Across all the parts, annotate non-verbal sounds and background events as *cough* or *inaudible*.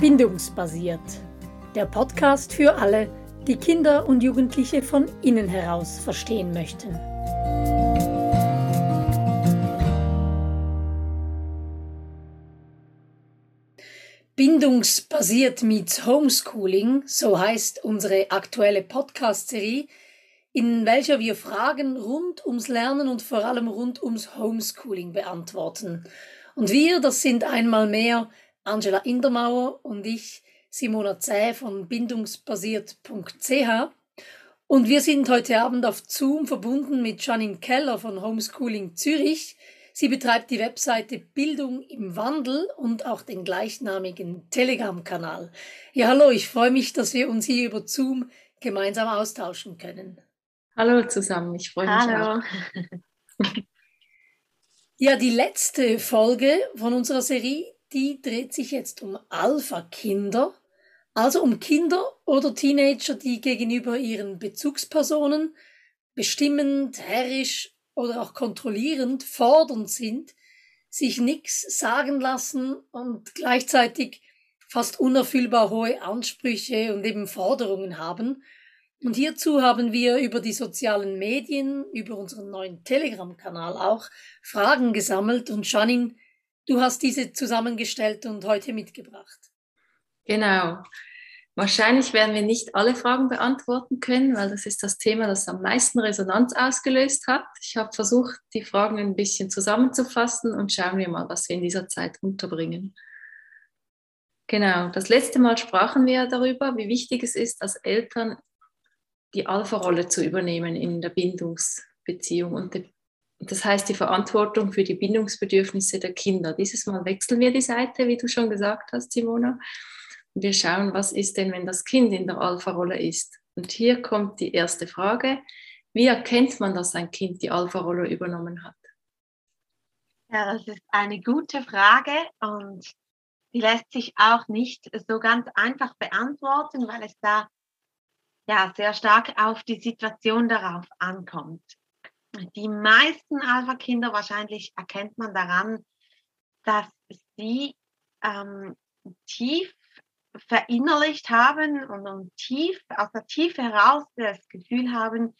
Bindungsbasiert. Der Podcast für alle, die Kinder und Jugendliche von innen heraus verstehen möchten. Bindungsbasiert meets Homeschooling, so heißt unsere aktuelle Podcast-Serie, in welcher wir Fragen rund ums Lernen und vor allem rund ums Homeschooling beantworten. Und wir, das sind einmal mehr Angela Indermauer und ich, Simona Zäh von bindungsbasiert.ch. Und wir sind heute Abend auf Zoom verbunden mit Janine Keller von Homeschooling Zürich. Sie betreibt die Webseite Bildung im Wandel und auch den gleichnamigen Telegram-Kanal. Ja, hallo, ich freue mich, dass wir uns hier über Zoom gemeinsam austauschen können. Hallo zusammen, ich freue mich hallo. auch. *laughs* ja, die letzte Folge von unserer Serie, die dreht sich jetzt um Alpha-Kinder, also um Kinder oder Teenager, die gegenüber ihren Bezugspersonen bestimmend, herrisch oder auch kontrollierend, fordernd sind, sich nichts sagen lassen und gleichzeitig fast unerfüllbar hohe Ansprüche und eben Forderungen haben. Und hierzu haben wir über die sozialen Medien, über unseren neuen Telegram-Kanal auch Fragen gesammelt und Janine Du hast diese zusammengestellt und heute mitgebracht. Genau. Wahrscheinlich werden wir nicht alle Fragen beantworten können, weil das ist das Thema, das am meisten Resonanz ausgelöst hat. Ich habe versucht, die Fragen ein bisschen zusammenzufassen und schauen wir mal, was wir in dieser Zeit unterbringen. Genau, das letzte Mal sprachen wir darüber, wie wichtig es ist, als Eltern die Alpha-Rolle zu übernehmen in der Bindungsbeziehung und das heißt die Verantwortung für die Bindungsbedürfnisse der Kinder. Dieses Mal wechseln wir die Seite, wie du schon gesagt hast, Simona. Und wir schauen, was ist denn, wenn das Kind in der Alpha-Rolle ist. Und hier kommt die erste Frage. Wie erkennt man, dass ein Kind die Alpha-Rolle übernommen hat? Ja, das ist eine gute Frage und die lässt sich auch nicht so ganz einfach beantworten, weil es da ja sehr stark auf die Situation darauf ankommt die meisten Alpha-Kinder wahrscheinlich erkennt man daran, dass sie ähm, tief verinnerlicht haben und, tief aus der Tiefe heraus das Gefühl haben,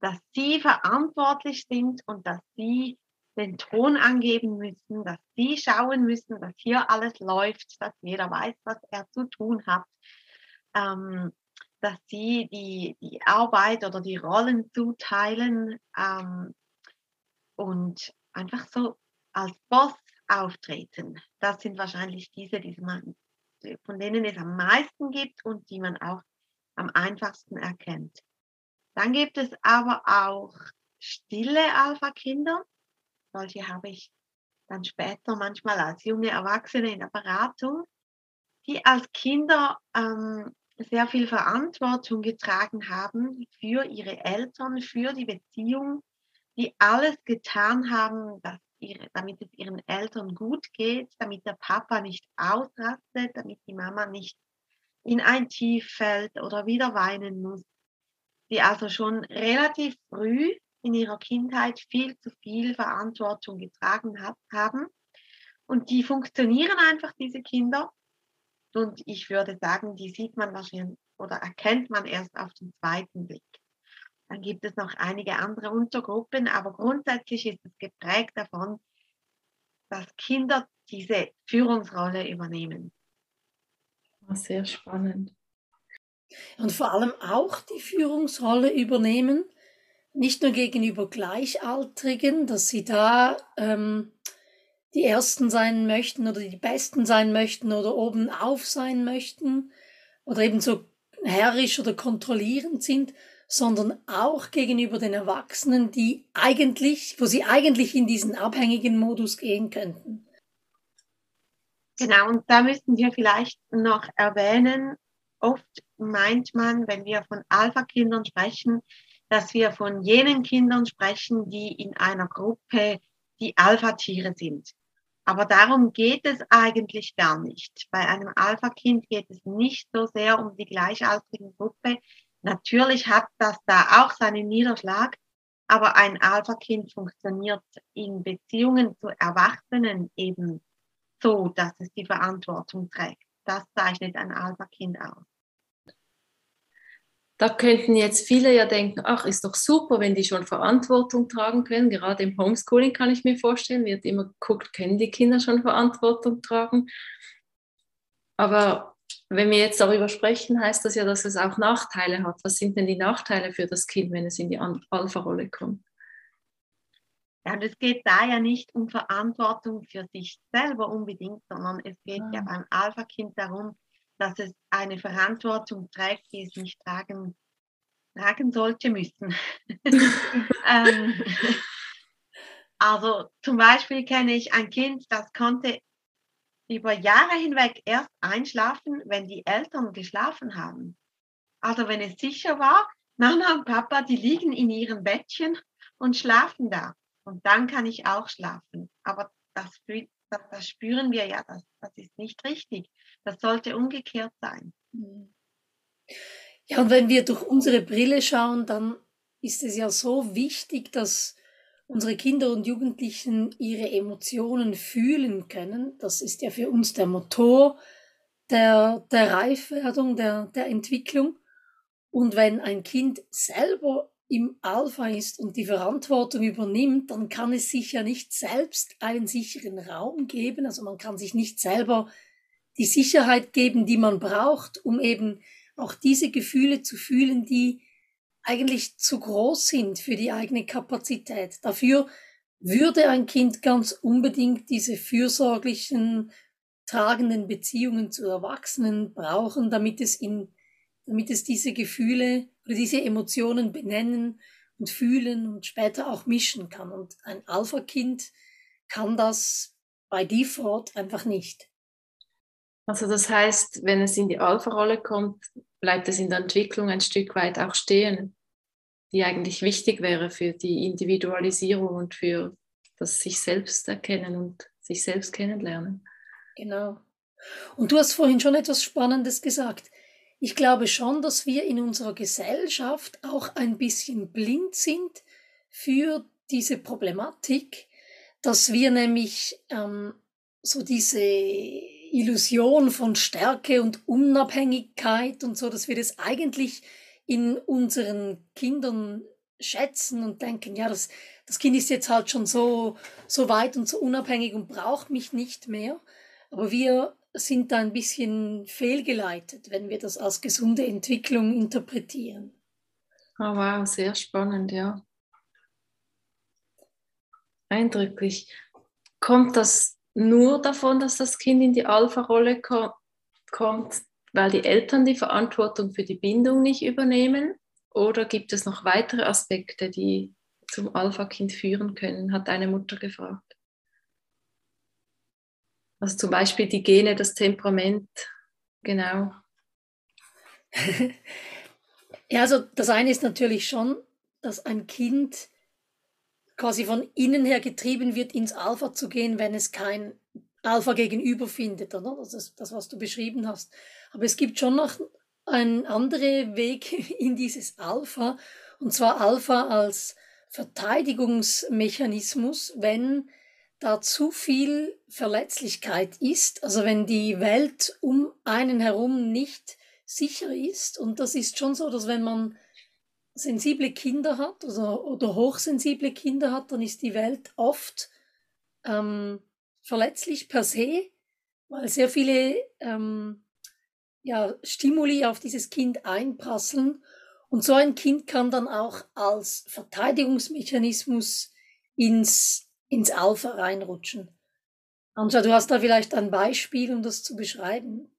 dass sie verantwortlich sind und dass sie den Ton angeben müssen, dass sie schauen müssen, dass hier alles läuft, dass jeder weiß, was er zu tun hat. Ähm, dass sie die, die Arbeit oder die Rollen zuteilen ähm, und einfach so als Boss auftreten. Das sind wahrscheinlich diese, die man, von denen es am meisten gibt und die man auch am einfachsten erkennt. Dann gibt es aber auch stille Alpha-Kinder. Solche habe ich dann später manchmal als junge Erwachsene in der Beratung, die als Kinder ähm, sehr viel Verantwortung getragen haben für ihre Eltern, für die Beziehung, die alles getan haben, dass ihre, damit es ihren Eltern gut geht, damit der Papa nicht ausrastet, damit die Mama nicht in ein Tief fällt oder wieder weinen muss. Die also schon relativ früh in ihrer Kindheit viel zu viel Verantwortung getragen hat, haben. Und die funktionieren einfach, diese Kinder, und ich würde sagen, die sieht man wahrscheinlich oder erkennt man erst auf den zweiten Blick. Dann gibt es noch einige andere Untergruppen, aber grundsätzlich ist es geprägt davon, dass Kinder diese Führungsrolle übernehmen. Sehr spannend. Und vor allem auch die Führungsrolle übernehmen, nicht nur gegenüber Gleichaltrigen, dass sie da ähm, die Ersten sein möchten oder die Besten sein möchten oder oben auf sein möchten oder eben so herrisch oder kontrollierend sind, sondern auch gegenüber den Erwachsenen, die eigentlich, wo sie eigentlich in diesen abhängigen Modus gehen könnten. Genau, und da müssten wir vielleicht noch erwähnen, oft meint man, wenn wir von Alpha-Kindern sprechen, dass wir von jenen Kindern sprechen, die in einer Gruppe die Alpha-Tiere sind. Aber darum geht es eigentlich gar nicht. Bei einem Alpha-Kind geht es nicht so sehr um die gleichaltrigen Gruppe. Natürlich hat das da auch seinen Niederschlag, aber ein Alpha-Kind funktioniert in Beziehungen zu Erwachsenen eben so, dass es die Verantwortung trägt. das zeichnet ein Alpha-Kind aus. Da könnten jetzt viele ja denken, ach, ist doch super, wenn die schon Verantwortung tragen können. Gerade im Homeschooling kann ich mir vorstellen, wird immer geguckt, können die Kinder schon Verantwortung tragen. Aber wenn wir jetzt darüber sprechen, heißt das ja, dass es auch Nachteile hat. Was sind denn die Nachteile für das Kind, wenn es in die Alpha-Rolle kommt? Ja, und es geht da ja nicht um Verantwortung für sich selber unbedingt, sondern es geht ja, ja ah. beim Alpha-Kind darum, dass es eine Verantwortung trägt, die es nicht tragen, tragen sollte müssen. *laughs* ähm, also zum Beispiel kenne ich ein Kind, das konnte über Jahre hinweg erst einschlafen, wenn die Eltern geschlafen haben. Also wenn es sicher war, Mama und Papa, die liegen in ihren Bettchen und schlafen da. Und dann kann ich auch schlafen. Aber das, das, das spüren wir ja, das, das ist nicht richtig. Das sollte umgekehrt sein. Ja, und wenn wir durch unsere Brille schauen, dann ist es ja so wichtig, dass unsere Kinder und Jugendlichen ihre Emotionen fühlen können. Das ist ja für uns der Motor der, der Reifwerdung, der, der Entwicklung. Und wenn ein Kind selber im Alpha ist und die Verantwortung übernimmt, dann kann es sich ja nicht selbst einen sicheren Raum geben. Also man kann sich nicht selber die Sicherheit geben, die man braucht, um eben auch diese Gefühle zu fühlen, die eigentlich zu groß sind für die eigene Kapazität. Dafür würde ein Kind ganz unbedingt diese fürsorglichen, tragenden Beziehungen zu Erwachsenen brauchen, damit es in, damit es diese Gefühle oder diese Emotionen benennen und fühlen und später auch mischen kann. Und ein Alpha-Kind kann das bei Default einfach nicht. Also das heißt, wenn es in die Alpha-Rolle kommt, bleibt es in der Entwicklung ein Stück weit auch stehen, die eigentlich wichtig wäre für die Individualisierung und für das sich selbst erkennen und sich selbst kennenlernen. Genau. Und du hast vorhin schon etwas Spannendes gesagt. Ich glaube schon, dass wir in unserer Gesellschaft auch ein bisschen blind sind für diese Problematik, dass wir nämlich ähm, so diese Illusion von Stärke und Unabhängigkeit und so, dass wir das eigentlich in unseren Kindern schätzen und denken, ja, das, das Kind ist jetzt halt schon so, so weit und so unabhängig und braucht mich nicht mehr. Aber wir sind da ein bisschen fehlgeleitet, wenn wir das als gesunde Entwicklung interpretieren. Oh wow, sehr spannend, ja. Eindrücklich. Kommt das nur davon, dass das Kind in die Alpha-Rolle ko kommt, weil die Eltern die Verantwortung für die Bindung nicht übernehmen? Oder gibt es noch weitere Aspekte, die zum Alpha-Kind führen können, hat eine Mutter gefragt. Also zum Beispiel die Gene, das Temperament, genau. *laughs* ja, also das eine ist natürlich schon, dass ein Kind quasi von innen her getrieben wird, ins Alpha zu gehen, wenn es kein Alpha gegenüber findet, oder? Das ist das, was du beschrieben hast. Aber es gibt schon noch einen anderen Weg *laughs* in dieses Alpha, und zwar Alpha als Verteidigungsmechanismus, wenn da zu viel Verletzlichkeit ist, also wenn die Welt um einen herum nicht sicher ist. Und das ist schon so, dass wenn man sensible Kinder hat also, oder hochsensible Kinder hat, dann ist die Welt oft ähm, verletzlich per se, weil sehr viele ähm, ja, Stimuli auf dieses Kind einprasseln. Und so ein Kind kann dann auch als Verteidigungsmechanismus ins, ins Alpha reinrutschen. Anja, du hast da vielleicht ein Beispiel, um das zu beschreiben.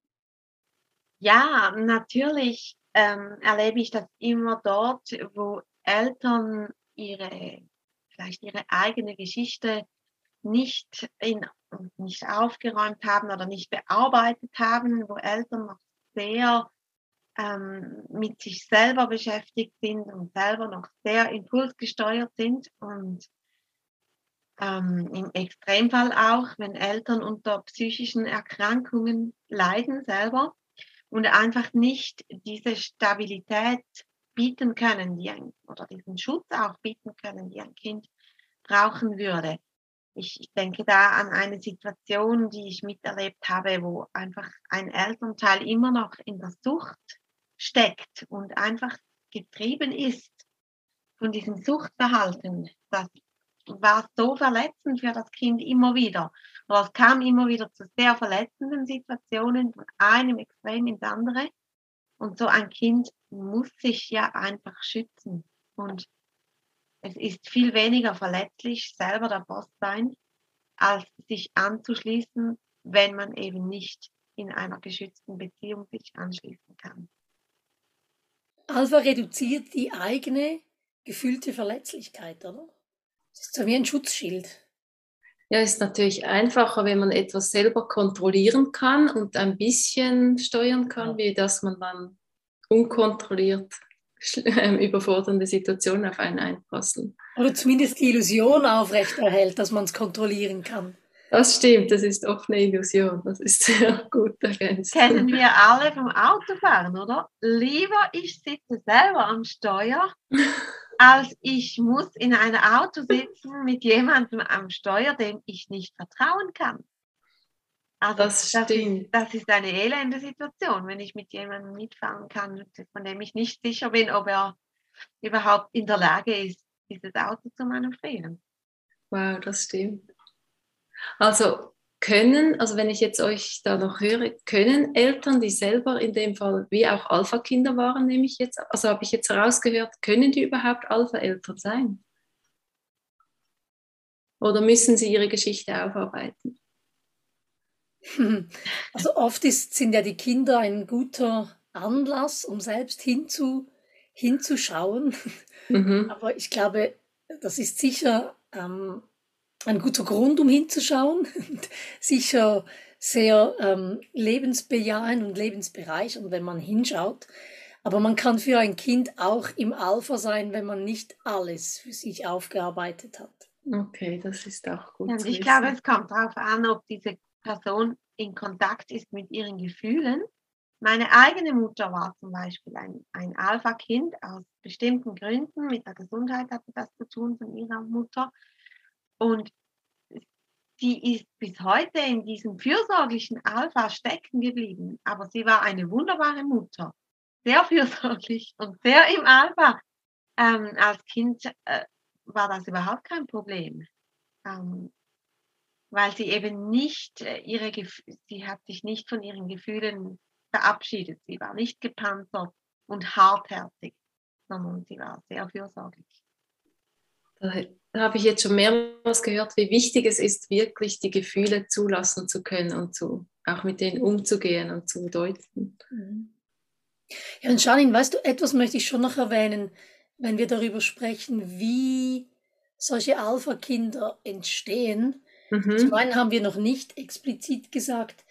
Ja, natürlich ähm, erlebe ich das immer dort, wo Eltern ihre, vielleicht ihre eigene Geschichte nicht, in, nicht aufgeräumt haben oder nicht bearbeitet haben, wo Eltern noch sehr ähm, mit sich selber beschäftigt sind und selber noch sehr impulsgesteuert sind und ähm, im Extremfall auch, wenn Eltern unter psychischen Erkrankungen leiden selber und einfach nicht diese Stabilität bieten können, die ein, oder diesen Schutz auch bieten können, die ein Kind brauchen würde. ich, denke da an eine Situation, die ich miterlebt habe, wo einfach ein Elternteil immer noch in der Sucht steckt und einfach getrieben ist von diesem Suchtverhalten. Das war so verletzend für das Kind immer wieder. Oder es kam immer wieder zu sehr verletzenden Situationen, von einem Extrem ins andere. Und so ein Kind muss sich ja einfach schützen. Und es ist viel weniger verletzlich, selber der Boss sein, als sich anzuschließen, wenn man eben nicht in einer geschützten Beziehung sich anschließen kann. Alpha reduziert die eigene gefühlte Verletzlichkeit, oder? Das ist so wie ein Schutzschild. Ja, ist natürlich einfacher, wenn man etwas selber kontrollieren kann und ein bisschen steuern kann, wie dass man dann unkontrolliert *laughs* ähm, überfordernde Situationen auf einen einprasseln. Oder zumindest die Illusion aufrechterhält, dass man es kontrollieren kann. Das stimmt, das ist oft eine Illusion. Das ist *laughs* sehr gut ergänzt. Kennen wir alle vom Autofahren, oder? Lieber ich sitze selber am Steuer, *laughs* als ich muss in einem Auto sitzen mit jemandem am Steuer, dem ich nicht vertrauen kann. Also das, das, ist, das ist eine elende Situation, wenn ich mit jemandem mitfahren kann, von dem ich nicht sicher bin, ob er überhaupt in der Lage ist, dieses Auto zu manövrieren. Wow, das stimmt. Also können, also wenn ich jetzt euch da noch höre, können Eltern, die selber in dem Fall wie auch Alpha-Kinder waren, nehme ich jetzt, also habe ich jetzt herausgehört, können die überhaupt Alpha-Eltern sein? Oder müssen sie ihre Geschichte aufarbeiten? *laughs* Also oft ist, sind ja die Kinder ein guter Anlass, um selbst hinzu, hinzuschauen. Mhm. *laughs* Aber ich glaube, das ist sicher ähm, ein guter Grund, um hinzuschauen. *laughs* sicher sehr ähm, lebensbejahend und lebensbereichernd, wenn man hinschaut. Aber man kann für ein Kind auch im Alpha sein, wenn man nicht alles für sich aufgearbeitet hat. Okay, das ist auch gut. Und ich glaube, es kommt darauf an, ob diese Person in Kontakt ist mit ihren Gefühlen. Meine eigene Mutter war zum Beispiel ein, ein Alpha-Kind aus bestimmten Gründen. Mit der Gesundheit hatte das zu tun von ihrer Mutter. Und sie ist bis heute in diesem fürsorglichen Alpha stecken geblieben. Aber sie war eine wunderbare Mutter. Sehr fürsorglich und sehr im Alpha. Ähm, als Kind äh, war das überhaupt kein Problem. Ähm, weil sie eben nicht äh, ihre, sie hat sich nicht von ihren Gefühlen verabschiedet. Sie war nicht gepanzert und hartherzig, sondern sie war sehr fürsorglich. Habe ich jetzt schon mehrmals gehört, wie wichtig es ist, wirklich die Gefühle zulassen zu können und zu, auch mit denen umzugehen und zu deuten. Ja, und Janine, weißt du, etwas möchte ich schon noch erwähnen, wenn wir darüber sprechen, wie solche Alpha-Kinder entstehen Mhm. Zum einen haben wir noch nicht explizit gesagt,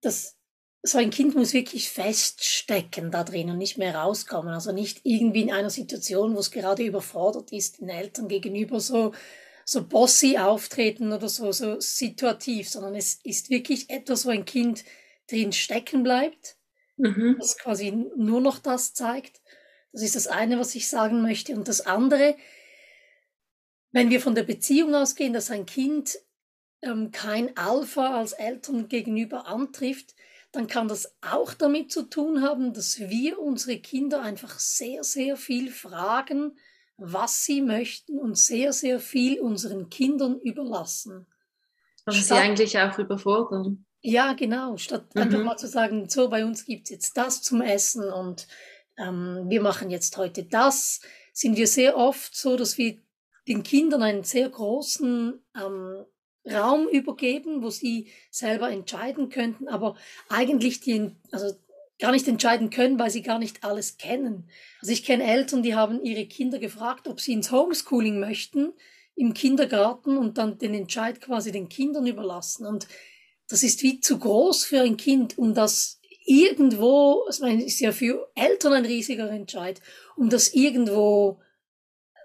dass so ein Kind muss wirklich feststecken da drin und nicht mehr rauskommen. Also nicht irgendwie in einer Situation, wo es gerade überfordert ist, den Eltern gegenüber so, so bossy auftreten oder so, so situativ, sondern es ist wirklich etwas, wo ein Kind drin stecken bleibt, mhm. das quasi nur noch das zeigt. Das ist das eine, was ich sagen möchte. Und das andere, wenn wir von der Beziehung ausgehen, dass ein Kind ähm, kein Alpha als Eltern gegenüber antrifft, dann kann das auch damit zu tun haben, dass wir unsere Kinder einfach sehr, sehr viel fragen, was sie möchten und sehr, sehr viel unseren Kindern überlassen. Also sie eigentlich auch überfordern. Ja, genau. Statt mhm. einfach mal zu sagen, so bei uns gibt es jetzt das zum Essen und ähm, wir machen jetzt heute das, sind wir sehr oft so, dass wir den Kindern einen sehr großen ähm, Raum übergeben, wo sie selber entscheiden könnten, aber eigentlich die, also gar nicht entscheiden können, weil sie gar nicht alles kennen. Also ich kenne Eltern, die haben ihre Kinder gefragt, ob sie ins Homeschooling möchten im Kindergarten und dann den Entscheid quasi den Kindern überlassen. Und das ist wie zu groß für ein Kind, um das irgendwo, meine, ist ja für Eltern ein riesiger Entscheid, um das irgendwo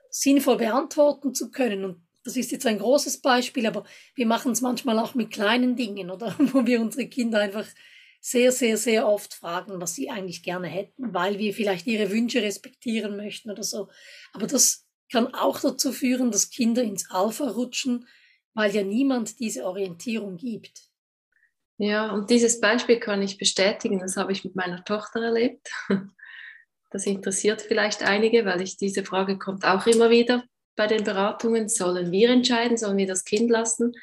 sinnvoll beantworten zu können. Und das ist jetzt ein großes Beispiel, aber wir machen es manchmal auch mit kleinen Dingen, oder? *laughs* Wo wir unsere Kinder einfach sehr, sehr, sehr oft fragen, was sie eigentlich gerne hätten, weil wir vielleicht ihre Wünsche respektieren möchten oder so. Aber das kann auch dazu führen, dass Kinder ins Alpha rutschen, weil ja niemand diese Orientierung gibt. Ja, und dieses Beispiel kann ich bestätigen, das habe ich mit meiner Tochter erlebt. *laughs* Das interessiert vielleicht einige, weil ich diese Frage kommt auch immer wieder bei den Beratungen. Sollen wir entscheiden, sollen wir das Kind lassen?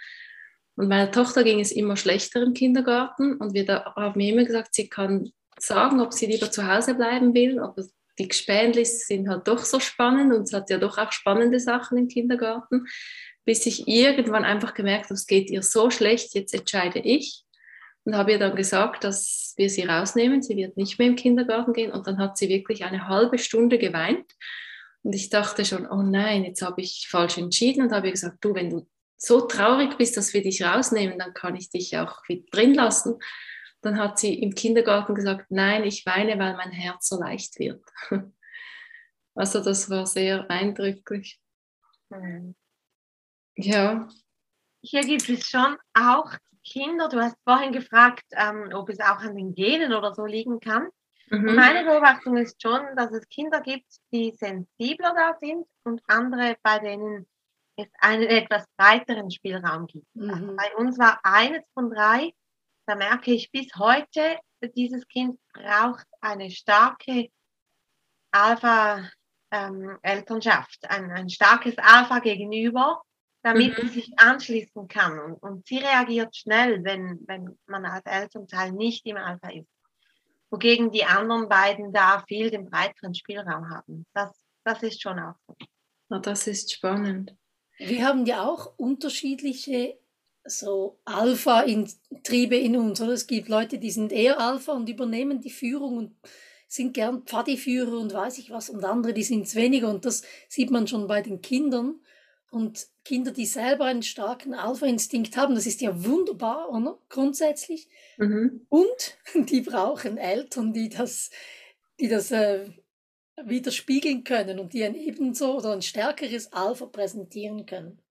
Und meiner Tochter ging es immer schlechter im Kindergarten und wir haben immer gesagt, sie kann sagen, ob sie lieber zu Hause bleiben will, aber die Gespänlis sind halt doch so spannend und es hat ja doch auch spannende Sachen im Kindergarten, bis ich irgendwann einfach gemerkt habe, es geht ihr so schlecht, jetzt entscheide ich und habe ihr dann gesagt, dass wir sie rausnehmen, sie wird nicht mehr im Kindergarten gehen und dann hat sie wirklich eine halbe Stunde geweint und ich dachte schon, oh nein, jetzt habe ich falsch entschieden und habe gesagt, du, wenn du so traurig bist, dass wir dich rausnehmen, dann kann ich dich auch wieder drin lassen. Dann hat sie im Kindergarten gesagt, nein, ich weine, weil mein Herz so leicht wird. *laughs* Also das war sehr eindrücklich. Mhm. Ja. Hier gibt es schon auch Kinder, du hast vorhin gefragt, ähm, ob es auch an den Genen oder so liegen kann. Mhm. Meine Beobachtung ist schon, dass es Kinder gibt, die sensibler da sind und andere, bei denen es einen etwas breiteren Spielraum gibt. Also mhm. Also bei uns war eines von drei, da merke ich bis heute, dieses Kind braucht eine starke Alpha-Elternschaft, ähm, ein, ein starkes Alpha gegenüber, damit mhm. es sich anschließen kann. Und, und sie reagiert schnell, wenn, wenn man als Elternteil nicht im Alpha ist. Wogegen die anderen beiden da viel den breiteren Spielraum haben. Das, das ist schon auch so. Oh, das ist spannend. Wir haben ja auch unterschiedliche so Alpha-Triebe in uns. Oder? Es gibt Leute, die sind eher Alpha und übernehmen die Führung und sind gern Pfadiführer und weiß ich was. Und andere, die sind es weniger. Und das sieht man schon bei den Kindern. Und Kinder, die selber einen starken Alpha-Instinkt haben, das ist ja wunderbar, oder? Grundsätzlich. Mhm. Und *laughs* die brauchen Eltern, die das, die das äh, widerspiegeln können und die ein ebenso oder ein stärkeres Alpha präsentieren können.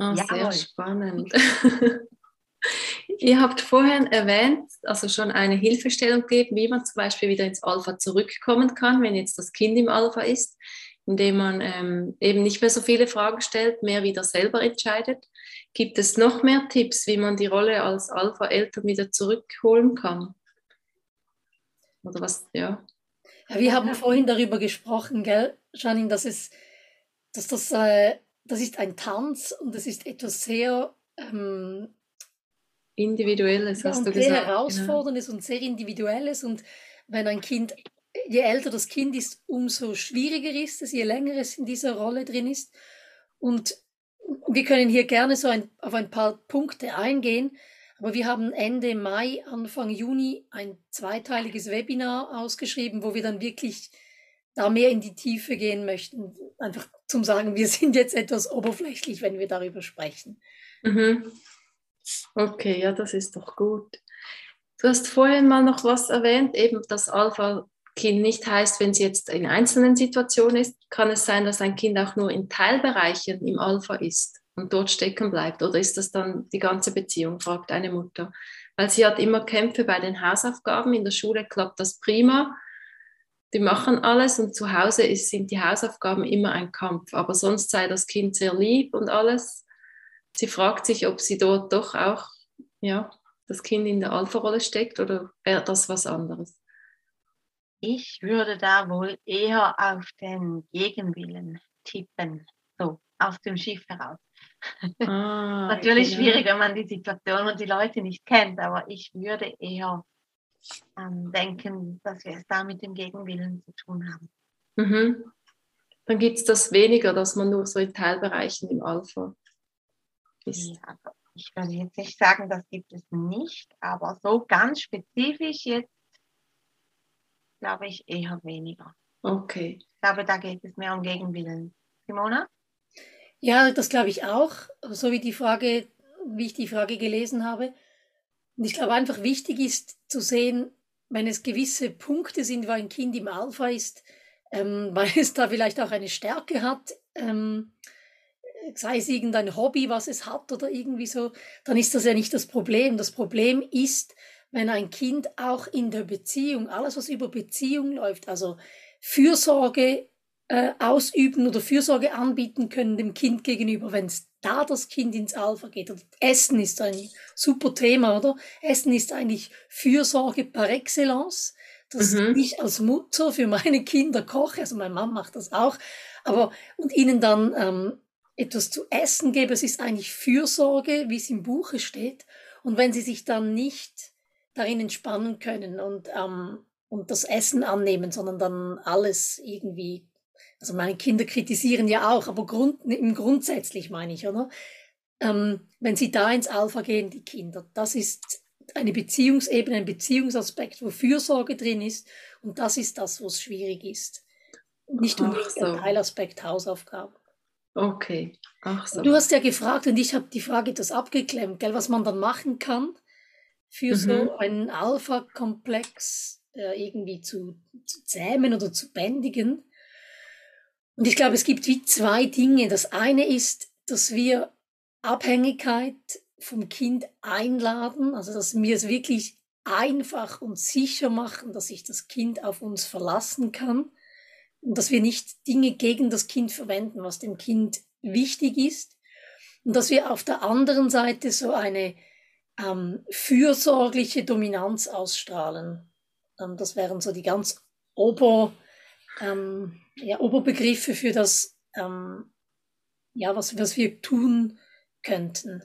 Oh, sehr Jawohl. spannend. *laughs* Ihr habt vorhin erwähnt, also schon eine Hilfestellung gegeben, wie man zum Beispiel wieder ins Alpha zurückkommen kann, wenn jetzt das Kind im Alpha ist, indem man ähm, eben nicht mehr so viele Fragen stellt, mehr wieder selber entscheidet. Gibt es noch mehr Tipps, wie man die Rolle als Alpha-Eltern wieder zurückholen kann? Oder was, ja? Ja, wir haben vorhin darüber gesprochen, gell, Janine, dass es, dass das, äh, das ist ein Tanz und das ist etwas sehr ähm, Individuelles, ja, hast du gesagt. Sehr genau. herausforderndes genau. und sehr individuelles und wenn ein Kind, je älter das Kind ist, umso schwieriger ist es, je länger es in dieser Rolle drin ist. Und wir können hier gerne so ein, auf ein paar Punkte eingehen. Aber wir haben Ende Mai, Anfang Juni ein zweiteiliges Webinar ausgeschrieben, wo wir dann wirklich da mehr in die Tiefe gehen möchten. Einfach zum Sagen, wir sind jetzt etwas oberflächlich, wenn wir darüber sprechen. Mhm. Okay, ja, das ist doch gut. Du hast vorhin mal noch was erwähnt, eben dass Alpha-Kind nicht heißt, wenn sie jetzt in einzelnen Situationen ist, kann es sein, dass ein Kind auch nur in Teilbereichen im Alpha ist und dort stecken bleibt? Oder ist das dann die ganze Beziehung, fragt eine Mutter. Weil sie hat immer Kämpfe bei den Hausaufgaben. In der Schule klappt das prima. Die machen alles und zu Hause ist, sind die Hausaufgaben immer ein Kampf. Aber sonst sei das Kind sehr lieb und alles. Sie fragt sich, ob sie dort doch auch ja, das Kind in der Alpha-Rolle steckt oder wäre das was anderes? Ich würde da wohl eher auf den Gegenwillen tippen, so aus dem Schiff heraus. *laughs* Ah, Natürlich okay, schwierig, wenn man die Situation und die Leute nicht kennt, aber ich würde eher ähm, denken, dass wir es da mit dem Gegenwillen zu tun haben. Mhm. Dann gibt es das weniger, dass man nur so in Teilbereichen im Alpha ist. Ja, also ich würde jetzt nicht sagen, das gibt es nicht, aber so ganz spezifisch jetzt glaube ich eher weniger. Okay. Ich glaube, da geht es mehr um Gegenwillen. Simona? Ja, das glaube ich auch, so wie die Frage, wie ich die Frage gelesen habe. Und ich glaube einfach wichtig ist zu sehen, wenn es gewisse Punkte sind, wo ein Kind im Alpha ist, ähm, *laughs* weil es da vielleicht auch eine Stärke hat, ähm, sei es irgendein Hobby, was es hat oder irgendwie so, dann ist das ja nicht das Problem. Das Problem ist, wenn ein Kind auch in der Beziehung, alles was über Beziehung läuft, also Fürsorge äh, ausüben oder Fürsorge anbieten können dem Kind gegenüber, wenn es da das Kind ins Alpha geht. Und Essen ist ein super Thema, oder? Essen ist eigentlich Fürsorge par excellence, dass mhm. ich als Mutter für meine Kinder koche, also mein Mann macht das auch, aber und ihnen dann ähm, etwas zu essen gebe, es ist eigentlich Fürsorge, wie es im Buche steht. Und wenn sie sich dann nicht darin entspannen können und, ähm, und das Essen annehmen, sondern dann alles irgendwie, also meine Kinder kritisieren ja auch, aber Grund, im grundsätzlich meine ich, oder? Ähm, wenn sie da ins Alpha gehen, die Kinder, das ist eine Beziehungsebene, ein Beziehungsaspekt, wo Fürsorge drin ist und das ist das, was schwierig ist. Nicht unbedingt so. der Teilaspekt Hausaufgaben. Okay. Ach so. Du hast ja gefragt und ich habe die Frage etwas abgeklemmt, gell, was man dann machen kann für mhm. so einen Alpha-Komplex äh, irgendwie zu, zu zähmen oder zu bändigen. Und ich glaube, es gibt wie zwei Dinge. Das eine ist, dass wir Abhängigkeit vom Kind einladen, also dass wir es wirklich einfach und sicher machen, dass sich das Kind auf uns verlassen kann und dass wir nicht Dinge gegen das Kind verwenden, was dem Kind wichtig ist und dass wir auf der anderen Seite so eine ähm, fürsorgliche Dominanz ausstrahlen. Ähm, das wären so die ganz Ober, ähm, ja, Oberbegriffe für das, ähm, ja, was, was wir tun könnten.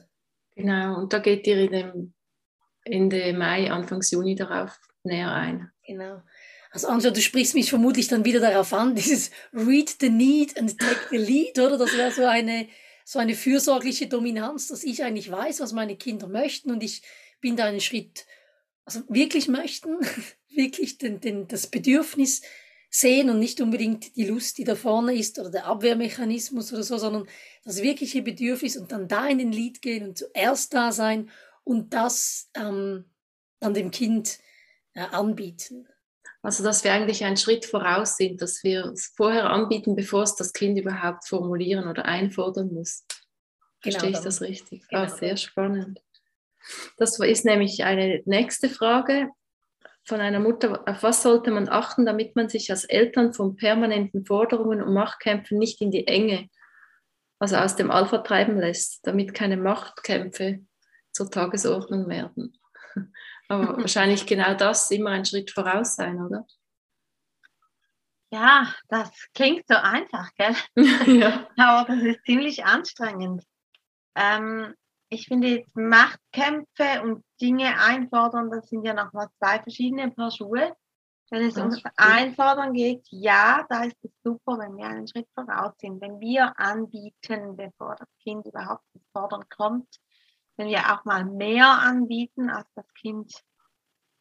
Genau, und da geht ihr in dem Ende Mai, Anfangs Juni darauf näher ein. Genau. Also Anja, du sprichst mich vermutlich dann wieder darauf an, *laughs* dieses Read the Need and Take the Lead, oder? Das wäre so eine, so eine fürsorgliche Dominanz, dass ich eigentlich weiß, was meine Kinder möchten und ich bin da einen Schritt, also wirklich möchten, *laughs* wirklich den, den, das Bedürfnis sehen und nicht unbedingt die Lust, die da vorne ist oder der Abwehrmechanismus oder so, sondern das wirkliche Bedürfnis und dann da in den Lied gehen und zuerst da sein und das ähm, dann dem Kind äh, anbieten. Also, dass wir eigentlich einen Schritt voraus sind, dass wir es vorher anbieten, bevor es das Kind überhaupt formulieren oder einfordern muss. Genau, Verstehe ich das richtig? Genau. Ah, sehr spannend. Das ist nämlich eine nächste Frage von einer Mutter. Auf was sollte man achten, damit man sich als Eltern von permanenten Forderungen und Machtkämpfen nicht in die Enge, also aus dem Alpha treiben lässt, damit keine Machtkämpfe zur Tagesordnung werden? Aber *laughs* wahrscheinlich genau das immer ein Schritt voraus sein, oder? Ja, das klingt so einfach, gell? *laughs* ja. *laughs* Aber das ist ziemlich anstrengend. Ähm, ich finde jetzt Machtkämpfe und Dinge einfordern, das sind ja nochmal zwei verschiedene Paar Schuhe. Wenn es ums Einfordern geht, ja, da ist es super, wenn wir einen Schritt voraus sind. Wenn wir anbieten, bevor das Kind überhaupt ins Fordern kommt, wenn wir auch mal mehr anbieten, als das Kind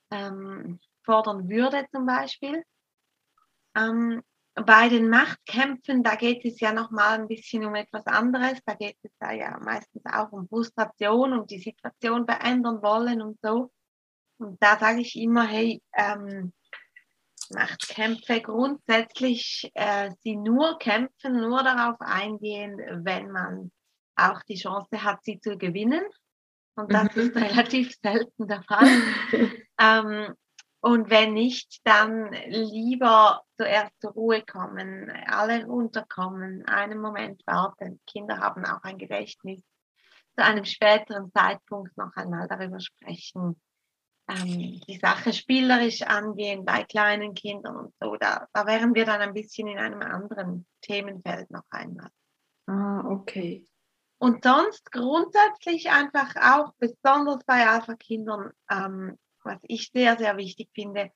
ähm, fordern würde zum Beispiel. Ähm, bei den Machtkämpfen, da geht es ja noch mal ein bisschen um etwas anderes. Da geht es da ja meistens auch um Frustration und die Situation verändern wollen und so. Und da sage ich immer, hey, ähm, Machtkämpfe grundsätzlich äh, sie nur kämpfen, nur darauf eingehen, wenn man auch die Chance hat, sie zu gewinnen. Und das mhm. ist *laughs* relativ selten der Fall. *laughs* ähm, und wenn nicht, dann lieber zuerst zur Ruhe kommen, alle runterkommen, einen Moment warten. Kinder haben auch ein Gedächtnis. Zu einem späteren Zeitpunkt noch einmal darüber sprechen. Ähm, die Sache spielerisch angehen bei kleinen Kindern und so. Da, da wären wir dann ein bisschen in einem anderen Themenfeld noch einmal. Ah, okay. Und sonst grundsätzlich einfach auch, besonders bei Alpha-Kindern, ähm, was ich sehr, sehr wichtig finde,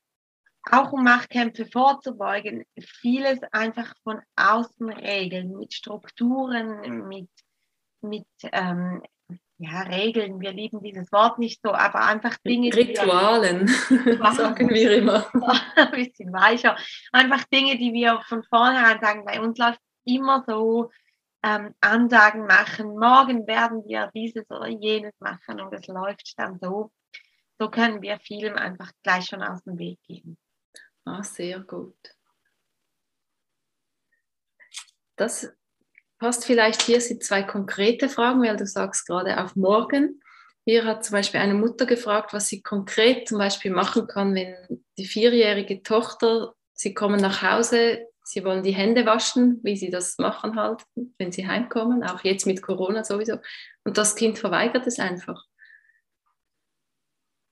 auch um Machtkämpfe vorzubeugen, vieles einfach von außen regeln, mit Strukturen, mit, mit ähm, ja, Regeln, wir lieben dieses Wort nicht so, aber einfach Dinge. Ritualen, *laughs* *laughs* sagen wir immer. *laughs* Ein bisschen weicher. Einfach Dinge, die wir von vornherein sagen, bei uns läuft immer so, ähm, Ansagen machen, morgen werden wir dieses oder jenes machen und es läuft dann so. So können wir vielem einfach gleich schon aus dem Weg gehen. Ah, sehr gut. Das passt vielleicht hier sind zwei konkrete Fragen, weil du sagst gerade auf morgen. Hier hat zum Beispiel eine Mutter gefragt, was sie konkret zum Beispiel machen kann, wenn die vierjährige Tochter, sie kommen nach Hause, Sie wollen die Hände waschen, wie sie das machen halt, wenn sie heimkommen, auch jetzt mit Corona sowieso. Und das Kind verweigert es einfach.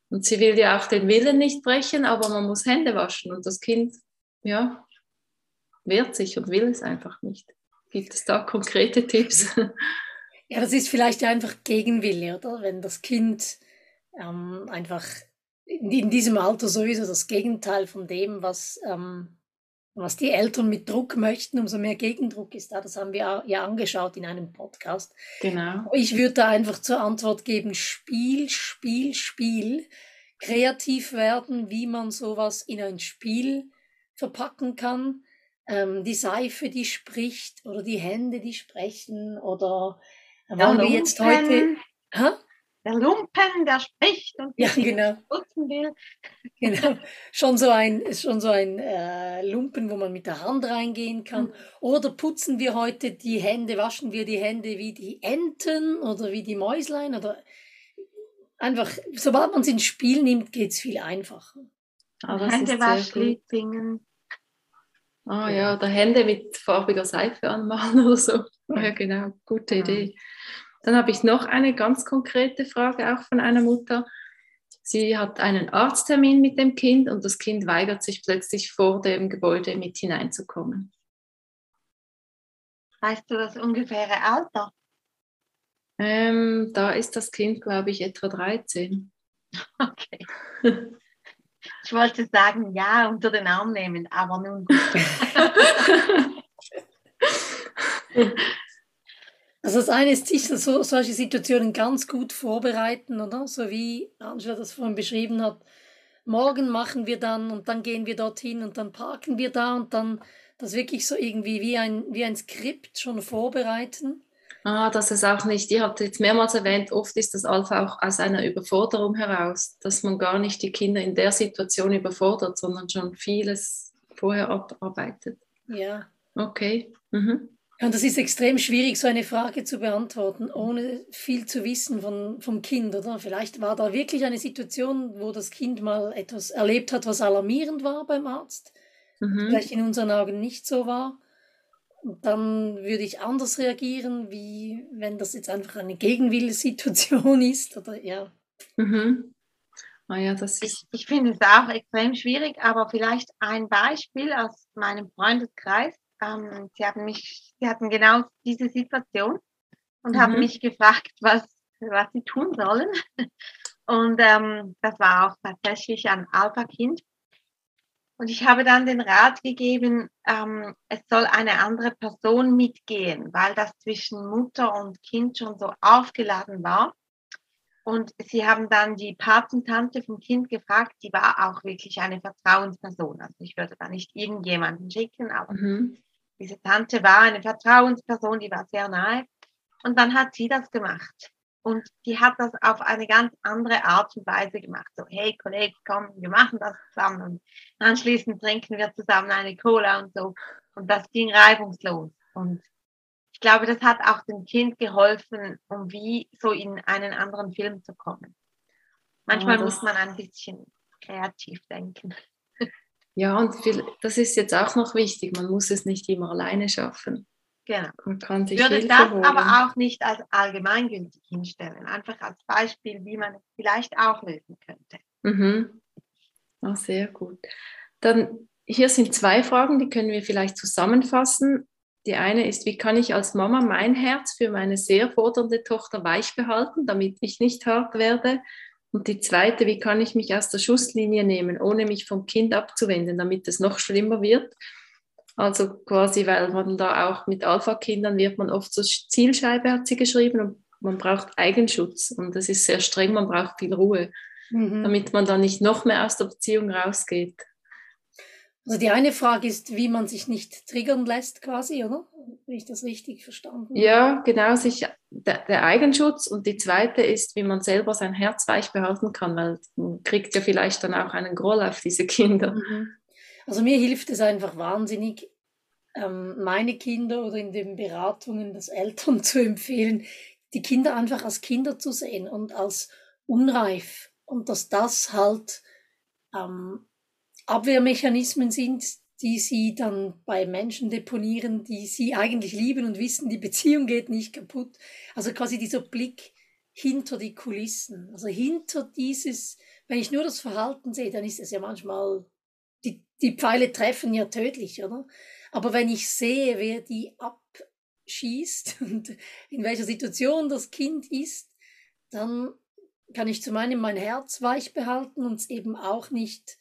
Und sie will ja auch den Willen nicht brechen, aber man muss Hände waschen. Und das Kind, ja, wehrt sich und will es einfach nicht. Gibt es da konkrete Tipps? *laughs* Ja, das ist vielleicht einfach Gegenwille, oder? Wenn das Kind ähm, einfach in, in, diesem Alter sowieso das Gegenteil von dem, was, ähm, was die Eltern mit Druck möchten, umso mehr Gegendruck ist da. Das haben wir ja angeschaut in einem Podcast. Genau. Ich würde da einfach zur Antwort geben, Spiel, Spiel, Spiel. Kreativ werden, wie man sowas in ein Spiel verpacken kann. Ähm, die Seife, die spricht, oder die Hände, die sprechen, oder wollen wir jetzt heute. Ha? Der Lumpen, der spricht und ja, genau. putzen will. Genau, schon so ein, schon so ein äh, Lumpen, wo man mit der Hand reingehen kann. Mhm. Oder putzen wir heute die Hände, waschen wir die Hände wie die Enten oder wie die Mäuslein oder einfach, sobald man es ins Spiel nimmt, geht es viel einfacher. Aber Hände waschen, singen. Ah ja, oder Hände mit farbiger Seife anmalen *laughs* oder so. Ja, genau, gute ja. Idee. Dann habe ich noch eine ganz konkrete Frage auch von einer Mutter. Sie hat einen Arzttermin mit dem Kind und das Kind weigert sich plötzlich vor dem Gebäude mit hineinzukommen. Weißt du das ungefähre Alter? Ähm, da ist das Kind, glaube ich, etwa 13. Okay. Ich wollte sagen, ja, unter den Arm nehmen, aber nun gut. *laughs* Also das eine ist sich so, solche Situationen ganz gut vorbereiten, oder? So wie Angela das vorhin beschrieben hat. Morgen machen wir dann und dann gehen wir dorthin und dann parken wir da und dann das wirklich so irgendwie wie ein, wie ein Skript schon vorbereiten. Ah, das ist auch nicht, ihr habt jetzt mehrmals erwähnt, oft ist das Alpha auch aus einer Überforderung heraus, dass man gar nicht die Kinder in der Situation überfordert, sondern schon vieles vorher abarbeitet. Ja. Okay. Mhm. Und das ist extrem schwierig, so eine Frage zu beantworten, ohne viel zu wissen von, vom Kind, oder? Vielleicht war da wirklich eine Situation, wo das Kind mal etwas erlebt hat, was alarmierend war beim Arzt. Mhm. Vielleicht in unseren Augen nicht so war. Dann würde ich anders reagieren, wie wenn das jetzt einfach eine Gegenwillensituation *laughs* ist, oder ja. Mhm. Ah ja, das ist ich, ich finde es auch extrem schwierig, aber vielleicht ein Beispiel aus meinem Freundeskreis ähm, sie, haben mich, sie hatten genau diese Situation und mhm. haben mich gefragt, was, was sie tun sollen. Und ähm, das war auch tatsächlich ein Alpha-Kind. Und ich habe dann den Rat gegeben, ähm, es soll eine andere Person mitgehen, weil das zwischen Mutter und Kind schon so aufgeladen war. Und sie haben dann die Patentante vom Kind gefragt, die war auch wirklich eine Vertrauensperson. Also ich würde da nicht irgendjemanden schicken, aber mhm diese Tante war eine Vertrauensperson, die war sehr nahe. Und dann hat sie das gemacht. Und die hat das auf eine ganz andere Art und Weise gemacht. So, hey Kollege, komm, wir machen das zusammen. Und anschließend trinken wir zusammen eine Cola und so. Und das ging reibungslos. Und ich glaube, das hat auch dem Kind geholfen, um wie so in einen anderen Film zu kommen. Manchmal oh, muss man ein bisschen kreativ denken. Ja, und viel, das ist jetzt auch noch wichtig, man muss es nicht immer alleine schaffen. Genau. Man kann sich Würde das holen. aber auch nicht als allgemeingültig hinstellen, einfach als Beispiel, wie man es vielleicht auch lösen könnte. Mhm. Oh, sehr gut. Dann hier sind zwei Fragen, die können wir vielleicht zusammenfassen. Die eine ist, wie kann ich als Mama mein Herz für meine sehr fordernde Tochter weich behalten, damit ich nicht hart werde? Und die zweite, wie kann ich mich aus der Schusslinie nehmen, ohne mich vom Kind abzuwenden, damit es noch schlimmer wird? Also quasi, weil man da auch mit Alpha-Kindern wird man oft so Zielscheibe, hat sie geschrieben, und man braucht Eigenschutz. Und das ist sehr streng, man braucht viel Ruhe, mhm. damit man dann nicht noch mehr aus der Beziehung rausgeht. Also die eine Frage ist, wie man sich nicht triggern lässt, quasi, oder? Wie ich das richtig verstanden Ja, genau, sich der, der, Eigenschutz. Und die zweite ist, wie man selber sein Herz weich behalten kann, weil man kriegt ja vielleicht dann auch einen Groll auf diese Kinder. Mhm. Also mir hilft es einfach wahnsinnig, ähm, meine Kinder oder in den Beratungen das Eltern *laughs* zu empfehlen, die Kinder einfach als Kinder zu sehen und als unreif. Und dass das halt ähm, Abwehrmechanismen sind, die sie dann bei Menschen deponieren, die sie eigentlich lieben und wissen, die Beziehung geht nicht kaputt. Also quasi dieser Blick hinter die Kulissen. Also hinter dieses, wenn ich nur das Verhalten sehe, dann ist es ja manchmal, die, die Pfeile treffen ja tödlich, oder? Aber wenn ich sehe, wer die abschießt *laughs* und in welcher Situation das Kind ist, dann kann ich zum einen mein Herz weich behalten und es eben auch nicht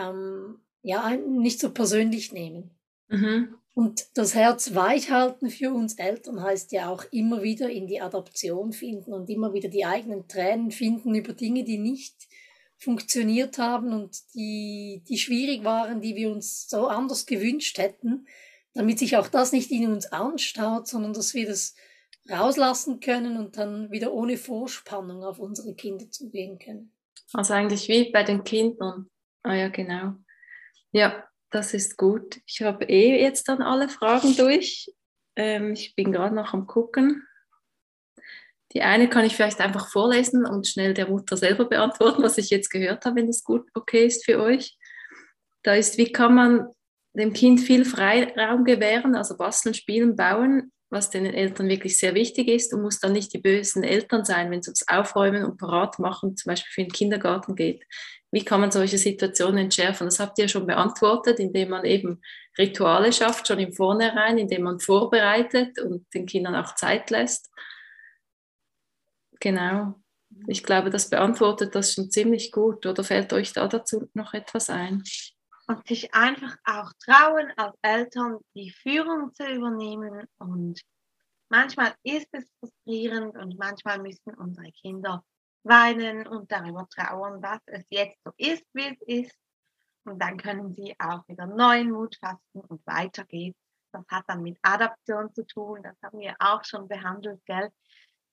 ähm, ja, nicht so persönlich nehmen. Mhm. Und das Herz weich halten für uns Eltern heißt ja auch immer wieder in die Adaption finden und immer wieder die eigenen Tränen finden über Dinge, die nicht funktioniert haben und die, die schwierig waren, die wir uns so anders gewünscht hätten, damit sich auch das nicht in uns anstaut, sondern dass wir das rauslassen können und dann wieder ohne Vorspannung auf unsere Kinder zugehen können. Also eigentlich wie bei den Kindern. Ah ja, genau. Ja, das ist gut. Ich habe eh jetzt dann alle Fragen durch. Ähm, ich bin gerade noch am Gucken. Die eine kann ich vielleicht einfach vorlesen und schnell der Mutter selber beantworten, was ich jetzt gehört habe, wenn das gut okay ist für euch. Da ist, wie kann man dem Kind viel Freiraum gewähren, also basteln, spielen, bauen, was den Eltern wirklich sehr wichtig ist und muss dann nicht die bösen Eltern sein, wenn es ums Aufräumen und Parat machen zum Beispiel für den Kindergarten geht. Wie kann man solche Situationen entschärfen? Das habt ihr schon beantwortet, indem man eben Rituale schafft, schon im Vornherein, indem man vorbereitet und den Kindern auch Zeit lässt. Genau. Ich glaube, das beantwortet das schon ziemlich gut. Oder fällt euch da dazu noch etwas ein? Und sich einfach auch trauen, als Eltern die Führung zu übernehmen. Und manchmal ist es frustrierend und manchmal müssen unsere Kinder weinen und darüber trauern, dass es jetzt so ist, wie es ist. Und dann können sie auch wieder neuen Mut fassen und weitergehen. Das hat dann mit Adaption zu tun. Das haben wir auch schon behandelt, gell,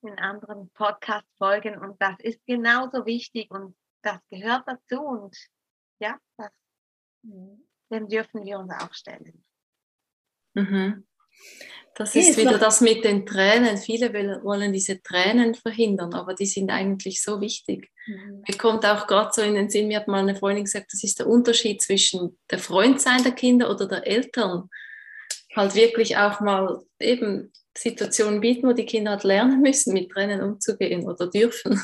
in anderen Podcast-Folgen. Und das ist genauso wichtig und das gehört dazu. Und ja, das, dem dürfen wir uns auch stellen. Mhm. Das ist wieder das mit den Tränen. Viele wollen diese Tränen verhindern, aber die sind eigentlich so wichtig. Mhm. Mir kommt auch gerade so in den Sinn, mir hat mal eine Freundin gesagt, das ist der Unterschied zwischen der Freund sein der Kinder oder der Eltern. Halt wirklich auch mal eben Situationen bieten, wo die Kinder halt lernen müssen, mit Tränen umzugehen oder dürfen.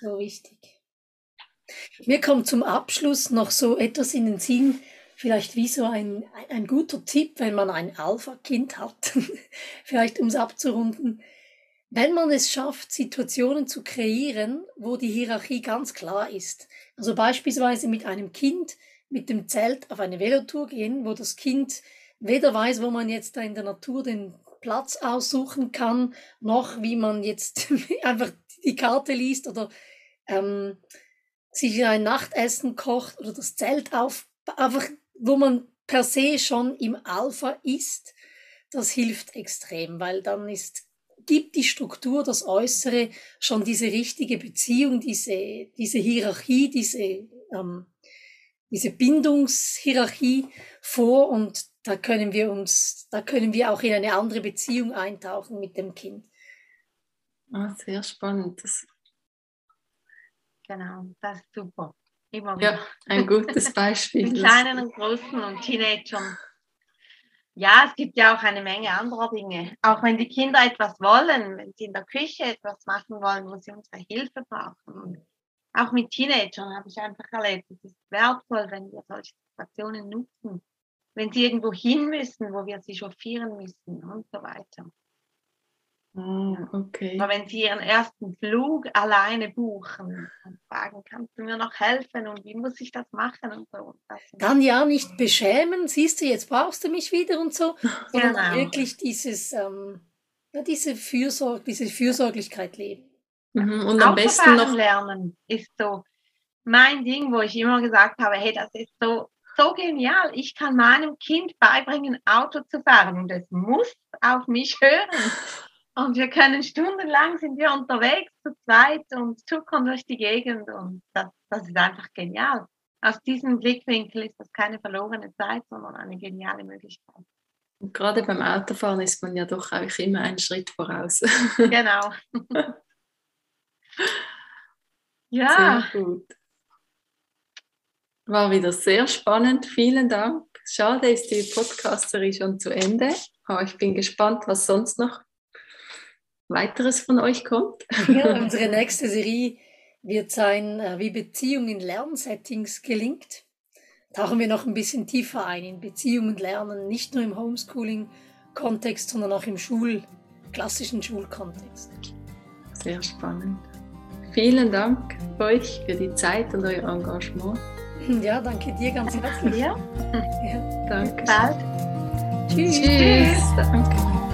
So wichtig. Mir kommt zum Abschluss noch so etwas in den Sinn, vielleicht wie so ein, ein guter Tipp, wenn man ein Alpha-Kind hat, *laughs* vielleicht um es abzurunden. Wenn man es schafft, Situationen zu kreieren, wo die Hierarchie ganz klar ist, also beispielsweise mit einem Kind mit dem Zelt auf eine Velotour gehen, wo das Kind weder weiß, wo man jetzt da in der Natur den Platz aussuchen kann, noch wie man jetzt *laughs* einfach die Karte liest oder ähm, sich ein Nachtessen kocht oder das Zelt auf, einfach wo man per se schon im Alpha ist, das hilft extrem, weil dann ist, gibt die Struktur, das Äußere schon diese richtige Beziehung, diese, diese Hierarchie, diese, ähm, diese Bindungshierarchie vor und da können wir uns, da können wir auch in eine andere Beziehung eintauchen mit dem Kind. Ah, sehr spannend. Das genau, das ist super. Immer wieder. Ja, ein gutes *laughs* Beispiel. In kleinen und großen und Teenagern. Ja, es gibt ja auch eine Menge anderer Dinge. Auch wenn die Kinder etwas wollen, wenn sie in der Küche etwas machen wollen, wo sie unsere Hilfe brauchen. Auch mit Teenagern habe ich einfach erlebt, es ist wertvoll, wenn wir solche Situationen nutzen. Wenn sie irgendwo hin müssen, wo wir sie chauffieren müssen und so weiter. Oh, okay. Aber wenn Sie Ihren ersten Flug alleine buchen und fragen, kannst du mir noch helfen und wie muss ich das machen und so. Das Dann ja nicht beschämen, siehst du, jetzt brauchst du mich wieder und so, *laughs* sondern genau. wirklich dieses, ähm, ja, diese, Fürsorg diese Fürsorglichkeit leben. Mhm. Und am besten noch lernen ist so mein Ding, wo ich immer gesagt habe, hey, das ist so so genial. Ich kann meinem Kind beibringen, Auto zu fahren und es muss auf mich hören. *laughs* Und wir können stundenlang sind wir unterwegs zu zweit und zuckern durch die Gegend und das, das ist einfach genial. Aus diesem Blickwinkel ist das keine verlorene Zeit, sondern eine geniale Möglichkeit. Und gerade beim Autofahren ist man ja doch auch immer einen Schritt voraus. *laughs* *laughs* Genau. ja. Sehr gut. War wieder sehr spannend. Vielen Dank Schade ist die Podcast-Serie schon zu Ende. Aber ich bin gespannt, was sonst noch weiteres von euch kommt. Ja, *laughs* unsere nächste Serie wird sein, äh, wie Beziehung in Lernsettings gelingt. Tauchen wir noch ein bisschen tiefer ein in Beziehung und Lernen, nicht nur im Homeschooling-Kontext, sondern auch im Schul klassischen Schulkontext. Sehr spannend. Vielen Dank euch für die Zeit und euer Engagement. Ja, danke dir ganz herzlich. Ja. *laughs* ja. Danke. Bis bald. Tschüss. Tschüss. Danke.